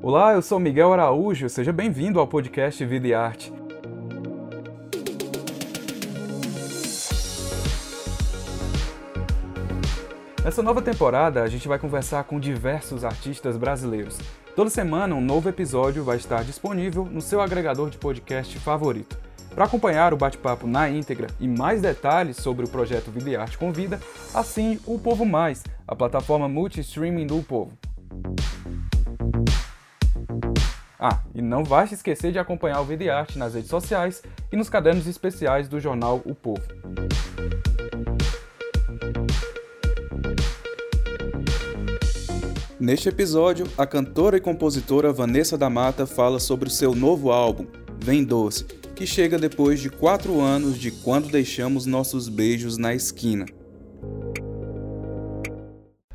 Olá, eu sou Miguel Araújo, seja bem-vindo ao podcast Vida e Arte. Nessa nova temporada, a gente vai conversar com diversos artistas brasileiros. Toda semana, um novo episódio vai estar disponível no seu agregador de podcast favorito. Para acompanhar o bate-papo na íntegra e mais detalhes sobre o projeto Vida e Arte Convida, assine o Povo Mais, a plataforma multi-streaming do Povo. Ah, e não vai se esquecer de acompanhar o Vida e Arte nas redes sociais e nos cadernos especiais do jornal O Povo. Neste episódio, a cantora e compositora Vanessa da Mata fala sobre o seu novo álbum, Vem Doce, que chega depois de quatro anos de quando deixamos nossos beijos na esquina.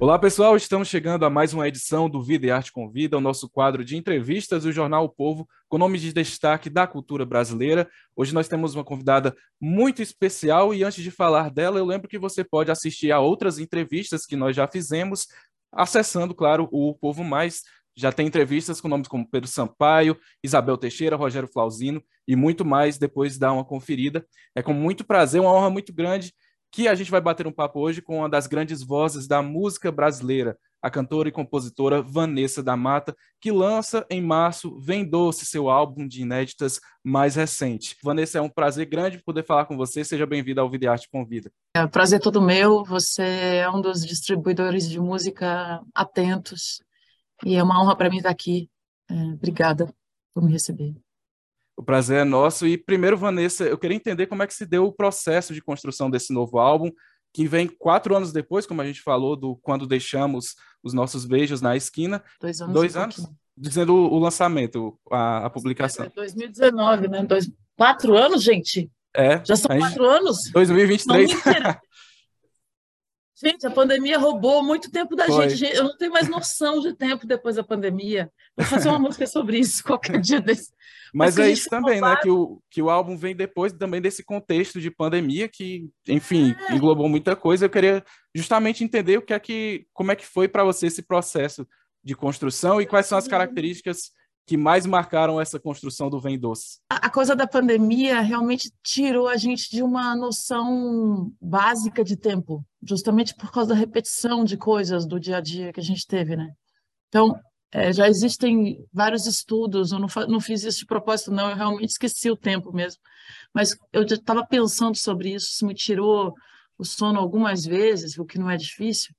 Olá pessoal, estamos chegando a mais uma edição do Vida e Arte Convida, o nosso quadro de entrevistas do Jornal o Povo, com nome de destaque da cultura brasileira. Hoje nós temos uma convidada muito especial e antes de falar dela, eu lembro que você pode assistir a outras entrevistas que nós já fizemos acessando, claro, o Povo Mais. Já tem entrevistas com nomes como Pedro Sampaio, Isabel Teixeira, Rogério Flauzino e muito mais. Depois dá uma conferida. É com muito prazer, uma honra muito grande que a gente vai bater um papo hoje com uma das grandes vozes da música brasileira, a cantora e compositora Vanessa da Mata, que lança em março Vem Doce, seu álbum de inéditas mais recente. Vanessa, é um prazer grande poder falar com você. Seja bem-vinda ao Videarte Convida. É um prazer todo meu. Você é um dos distribuidores de música atentos e é uma honra para mim estar aqui. É, obrigada por me receber. O prazer é nosso. E primeiro, Vanessa, eu queria entender como é que se deu o processo de construção desse novo álbum, que vem quatro anos depois, como a gente falou, do quando deixamos os nossos beijos na esquina. Dois anos. Dois anos? Dizendo o lançamento, a, a publicação. É 2019, né? Dois, quatro anos, gente? É. Já são quatro anos? 2023. Não, Gente, a pandemia roubou muito tempo da gente. Eu não tenho mais noção de tempo depois da pandemia. Vou fazer uma música sobre isso qualquer dia desse. Mas, Mas é isso também, né? Que o, que o álbum vem depois também desse contexto de pandemia que, enfim, é. englobou muita coisa. Eu queria justamente entender o que é que, como é que foi para você esse processo de construção e quais são as características que mais marcaram essa construção do Vem Doce? A coisa da pandemia realmente tirou a gente de uma noção básica de tempo, justamente por causa da repetição de coisas do dia a dia que a gente teve, né? Então, é, já existem vários estudos, eu não, não fiz isso de propósito, não, eu realmente esqueci o tempo mesmo. Mas eu estava pensando sobre isso, isso me tirou o sono algumas vezes, o que não é difícil,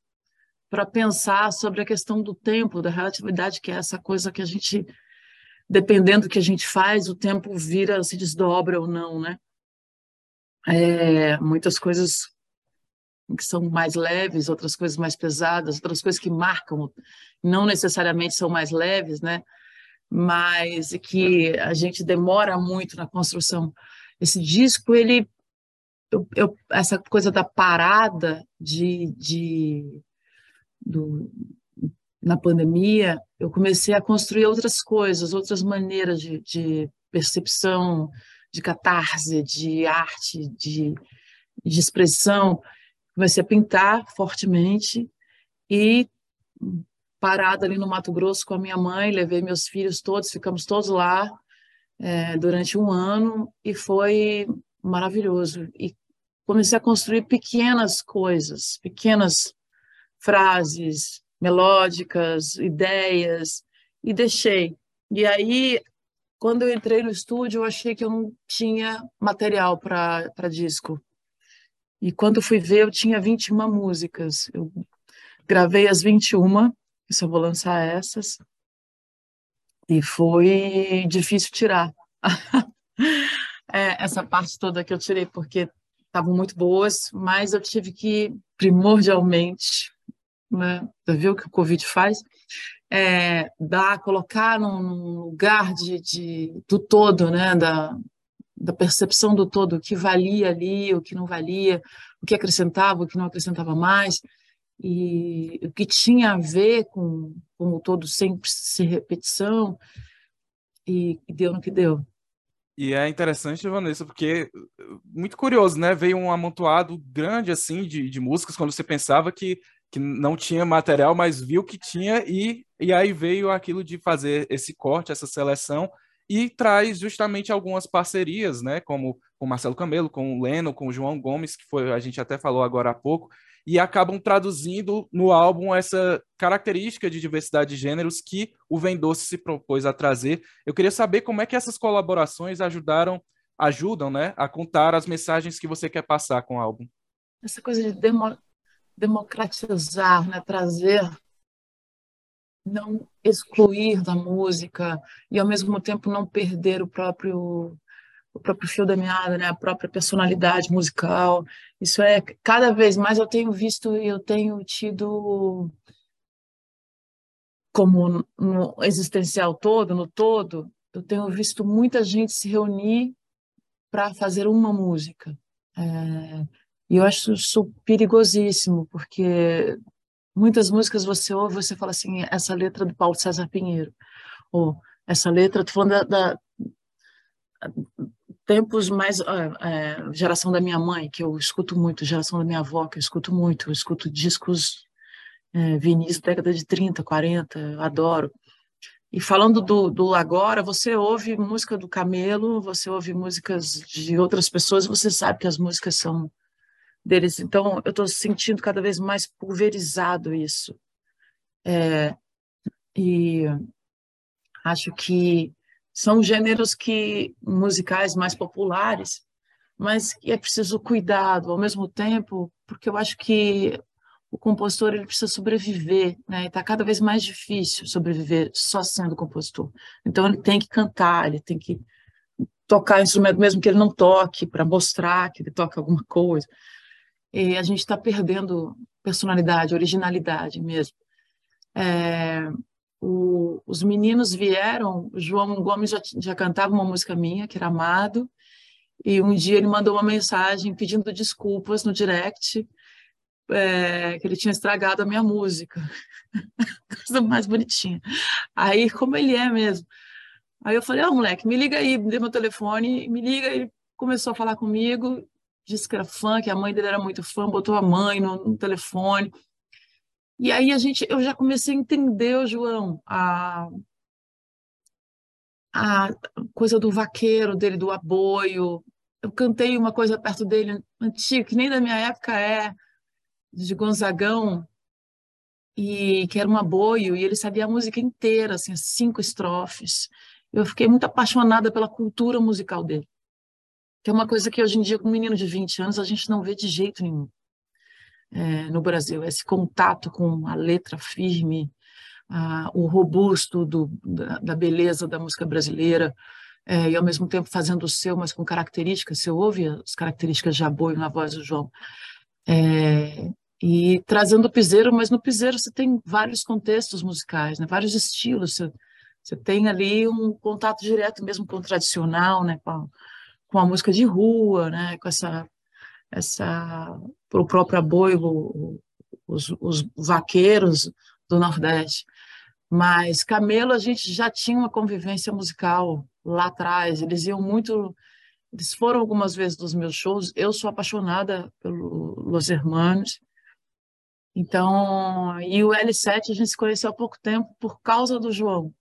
para pensar sobre a questão do tempo, da relatividade, que é essa coisa que a gente dependendo do que a gente faz, o tempo vira, se desdobra ou não, né? É, muitas coisas que são mais leves, outras coisas mais pesadas, outras coisas que marcam, não necessariamente são mais leves, né? Mas que a gente demora muito na construção. Esse disco, ele, eu, eu, essa coisa da parada de, de do, na pandemia, eu comecei a construir outras coisas, outras maneiras de, de percepção, de catarse, de arte, de, de expressão. Comecei a pintar fortemente e parada ali no Mato Grosso com a minha mãe, levei meus filhos todos, ficamos todos lá é, durante um ano e foi maravilhoso. E comecei a construir pequenas coisas, pequenas frases, melódicas, ideias, e deixei. E aí, quando eu entrei no estúdio, eu achei que eu não tinha material para disco. E quando fui ver, eu tinha 21 músicas. Eu gravei as 21, e só vou lançar essas. E foi difícil tirar. é, essa parte toda que eu tirei, porque estavam muito boas, mas eu tive que, primordialmente, né? O que o Covid faz? É, dar, colocar num lugar de, de, do todo, né? Da, da percepção do todo, o que valia ali, o que não valia, o que acrescentava, o que não acrescentava mais, e o que tinha a ver com, com o todo sem ser repetição, e, e deu no que deu. E é interessante, Vanessa, porque muito curioso, né? Veio um amontoado grande assim de, de músicas quando você pensava que que não tinha material, mas viu que tinha e, e aí veio aquilo de fazer esse corte, essa seleção e traz justamente algumas parcerias, né, como com Marcelo Camelo, com o Leno, com o João Gomes, que foi a gente até falou agora há pouco, e acabam traduzindo no álbum essa característica de diversidade de gêneros que o Vendoce se propôs a trazer. Eu queria saber como é que essas colaborações ajudaram, ajudam, né, a contar as mensagens que você quer passar com o álbum. Essa coisa de democratizar, né, trazer, não excluir da música e ao mesmo tempo não perder o próprio o próprio fio da meada, né, a própria personalidade musical. Isso é cada vez mais eu tenho visto e eu tenho tido como no existencial todo, no todo, eu tenho visto muita gente se reunir para fazer uma música. É, e eu acho isso perigosíssimo, porque muitas músicas você ouve, você fala assim, essa letra do Paulo César Pinheiro, ou essa letra, tô falando da, da tempos mais é, geração da minha mãe que eu escuto muito geração da minha avó que eu escuto muito eu escuto discos é, vinis década de 30, 40 adoro. E falando do, do agora você ouve música do Camelo você ouve músicas de outras pessoas você sabe que as músicas são deles então eu estou sentindo cada vez mais pulverizado isso é, e acho que são gêneros que musicais mais populares, mas é preciso cuidado ao mesmo tempo, porque eu acho que o compositor ele precisa sobreviver, né? Está cada vez mais difícil sobreviver só sendo compositor. Então ele tem que cantar, ele tem que tocar instrumento mesmo que ele não toque para mostrar que ele toca alguma coisa. E a gente está perdendo personalidade, originalidade mesmo. É, o, os meninos vieram, o João Gomes já, já cantava uma música minha, que era Amado, e um dia ele mandou uma mensagem pedindo desculpas no direct, é, que ele tinha estragado a minha música. Coisa mais bonitinha. Aí, como ele é mesmo. Aí eu falei, oh, moleque, me liga aí, me dê meu telefone, me liga. Ele começou a falar comigo, disse que era fã, que a mãe dele era muito fã, botou a mãe no, no telefone. E aí a gente, eu já comecei a entender, João, a, a coisa do vaqueiro dele, do aboio. Eu cantei uma coisa perto dele, antiga, que nem da minha época é, de Gonzagão, e que era um aboio, e ele sabia a música inteira, assim, cinco estrofes. Eu fiquei muito apaixonada pela cultura musical dele, que é uma coisa que hoje em dia, com um menino de 20 anos, a gente não vê de jeito nenhum é, no Brasil, esse contato com a letra firme, a, o robusto do, da, da, beleza da música brasileira, é, e ao mesmo tempo fazendo o seu, mas com características, você ouve as características de aboio na voz do João, é, e trazendo o piseiro, mas no piseiro você tem vários contextos musicais, né, vários estilos, você, você tem ali um contato direto mesmo com o tradicional, né, com com a música de rua, né, com essa essa o próprio aboio, os, os vaqueiros do Nordeste. Mas Camelo, a gente já tinha uma convivência musical lá atrás. Eles iam muito. Eles foram algumas vezes dos meus shows. Eu sou apaixonada pelo Los Hermanos. Então, e o L7 a gente se conheceu há pouco tempo por causa do João,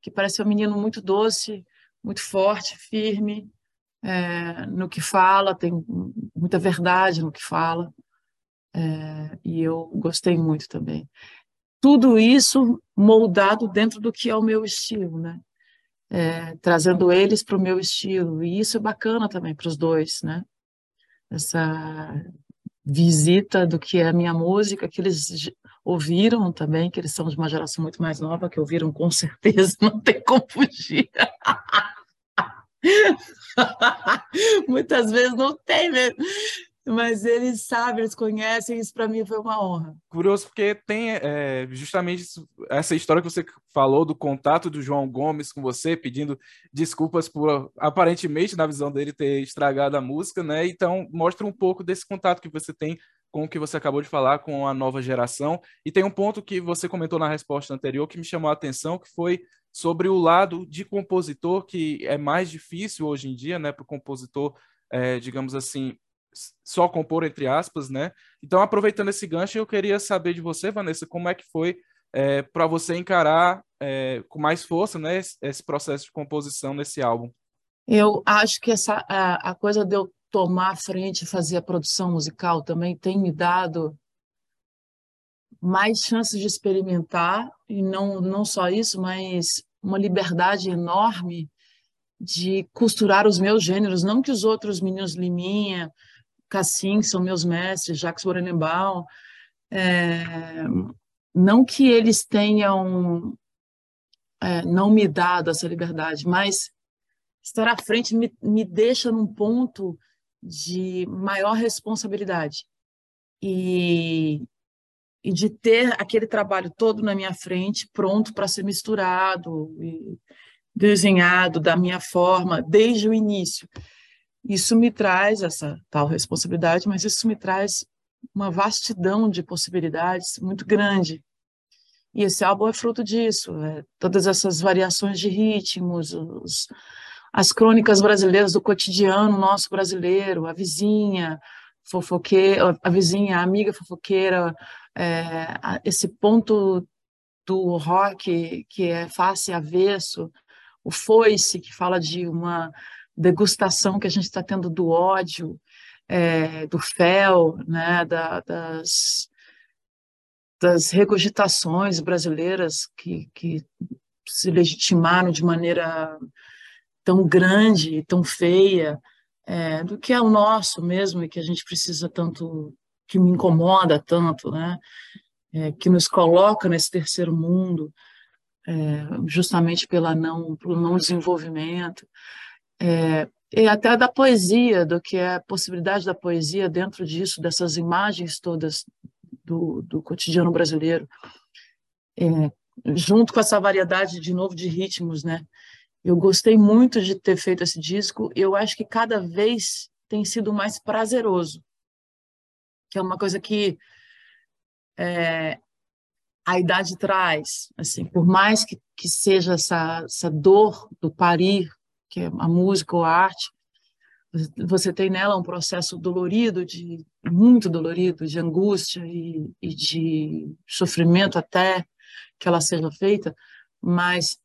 que parece um menino muito doce, muito forte, firme, é, no que fala, tem muita verdade no que fala, é, e eu gostei muito também. Tudo isso moldado dentro do que é o meu estilo, né? É, trazendo eles para o meu estilo, e isso é bacana também para os dois, né? Essa visita do que é a minha música, que eles ouviram também, que eles são de uma geração muito mais nova, que ouviram com certeza, não tem como fugir. Muitas vezes não tem mesmo. Mas eles sabem, eles conhecem, isso para mim foi uma honra. Curioso, porque tem é, justamente essa história que você falou do contato do João Gomes com você, pedindo desculpas por aparentemente, na visão dele, ter estragado a música, né? Então, mostra um pouco desse contato que você tem com o que você acabou de falar, com a nova geração. E tem um ponto que você comentou na resposta anterior que me chamou a atenção, que foi sobre o lado de compositor, que é mais difícil hoje em dia, né, para o compositor, é, digamos assim, só compor entre aspas, né? Então, aproveitando esse gancho, eu queria saber de você, Vanessa, como é que foi é, para você encarar é, com mais força, né, esse, processo de composição nesse álbum? Eu acho que essa a, a coisa de eu tomar a frente e fazer a produção musical também tem me dado mais chances de experimentar e não não só isso, mas uma liberdade enorme de costurar os meus gêneros, não que os outros meninos Liminha, Cassim, que são meus mestres, Jacques Borenbaum, é, não que eles tenham é, não me dado essa liberdade, mas estar à frente me, me deixa num ponto de maior responsabilidade. E, e de ter aquele trabalho todo na minha frente pronto para ser misturado e desenhado da minha forma desde o início. Isso me traz essa tal responsabilidade, mas isso me traz uma vastidão de possibilidades muito grande. E esse álbum é fruto disso, é, todas essas variações de ritmos, os, as crônicas brasileiras do cotidiano nosso brasileiro, a vizinha fofoqueira, a vizinha, a amiga fofoqueira, é, esse ponto do rock que é face avesso, o foice que fala de uma degustação que a gente está tendo do ódio, é, do fel, né, da, das, das regurgitações brasileiras que, que se legitimaram de maneira tão grande, tão feia, é, do que é o nosso mesmo e que a gente precisa tanto, que me incomoda tanto, né? É, que nos coloca nesse terceiro mundo, é, justamente pela não, pelo não desenvolvimento é, e até da poesia, do que é a possibilidade da poesia dentro disso, dessas imagens todas do, do cotidiano brasileiro, é, junto com essa variedade de novo de ritmos, né? Eu gostei muito de ter feito esse disco. Eu acho que cada vez tem sido mais prazeroso, que é uma coisa que é, a idade traz. Assim, por mais que, que seja essa, essa dor do parir que é a música ou a arte, você tem nela um processo dolorido, de muito dolorido, de angústia e, e de sofrimento até que ela seja feita, mas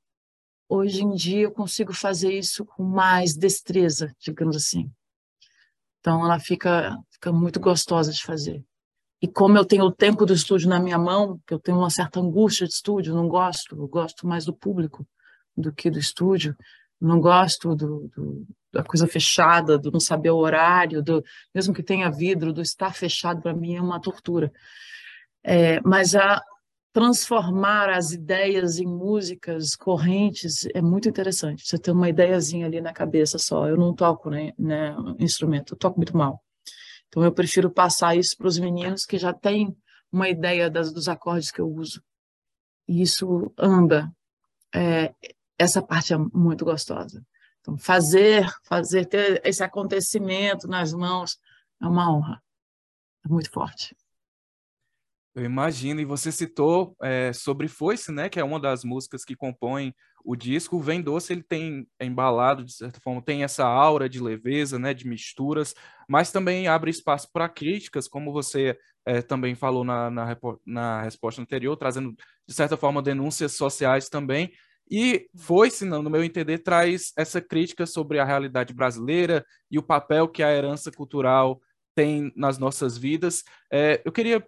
hoje em dia eu consigo fazer isso com mais destreza, digamos assim. Então ela fica, fica muito gostosa de fazer. E como eu tenho o tempo do estúdio na minha mão, que eu tenho uma certa angústia de estúdio, não gosto, eu gosto mais do público do que do estúdio, não gosto do, do, da coisa fechada, do não saber o horário, do mesmo que tenha vidro, do estar fechado para mim é uma tortura. É, mas a transformar as ideias em músicas correntes é muito interessante. Você tem uma ideiazinha ali na cabeça só. Eu não toco né, né, instrumento, eu toco muito mal. Então eu prefiro passar isso para os meninos que já têm uma ideia das, dos acordes que eu uso. E isso anda. É, essa parte é muito gostosa. Então, fazer, fazer ter esse acontecimento nas mãos é uma honra, é muito forte. Eu imagino, e você citou é, sobre Foice, né, que é uma das músicas que compõem o disco. O Vem Doce, ele tem embalado, de certa forma, tem essa aura de leveza, né, de misturas, mas também abre espaço para críticas, como você é, também falou na, na, na resposta anterior, trazendo, de certa forma, denúncias sociais também. E foi, se não, no meu entender, traz essa crítica sobre a realidade brasileira e o papel que a herança cultural tem nas nossas vidas. É, eu queria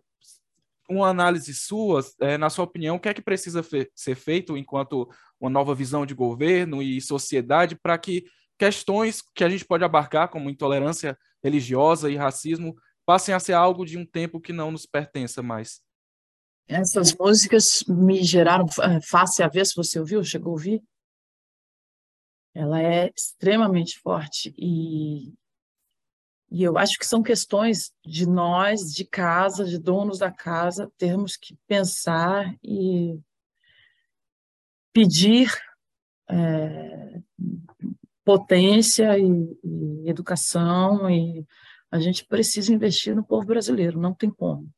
uma análise sua, é, na sua opinião, o que é que precisa fe ser feito enquanto uma nova visão de governo e sociedade para que questões que a gente pode abarcar, como intolerância religiosa e racismo, passem a ser algo de um tempo que não nos pertença mais? Essas músicas me geraram eh, face a ver se você ouviu, chegou a ouvir. Ela é extremamente forte e e eu acho que são questões de nós, de casa, de donos da casa, termos que pensar e pedir é, potência e, e, educação e a gente precisa investir no povo brasileiro, não tem como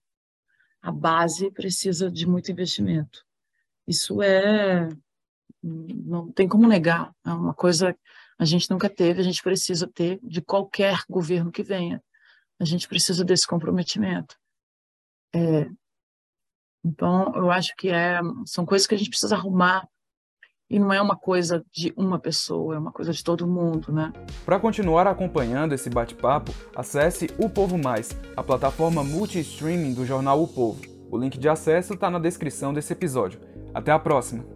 a base precisa de muito investimento. Isso é não tem como negar, é uma coisa a gente nunca teve, a gente precisa ter de qualquer governo que venha, A gente precisa desse comprometimento. É, então, eu acho que é, são coisas que a gente precisa arrumar e não é uma coisa de uma pessoa, é uma coisa de todo mundo, né? Para continuar acompanhando esse bate-papo, acesse O Povo Mais, a plataforma multi-streaming do jornal O Povo. O link de acesso está na descrição desse episódio. Até a próxima!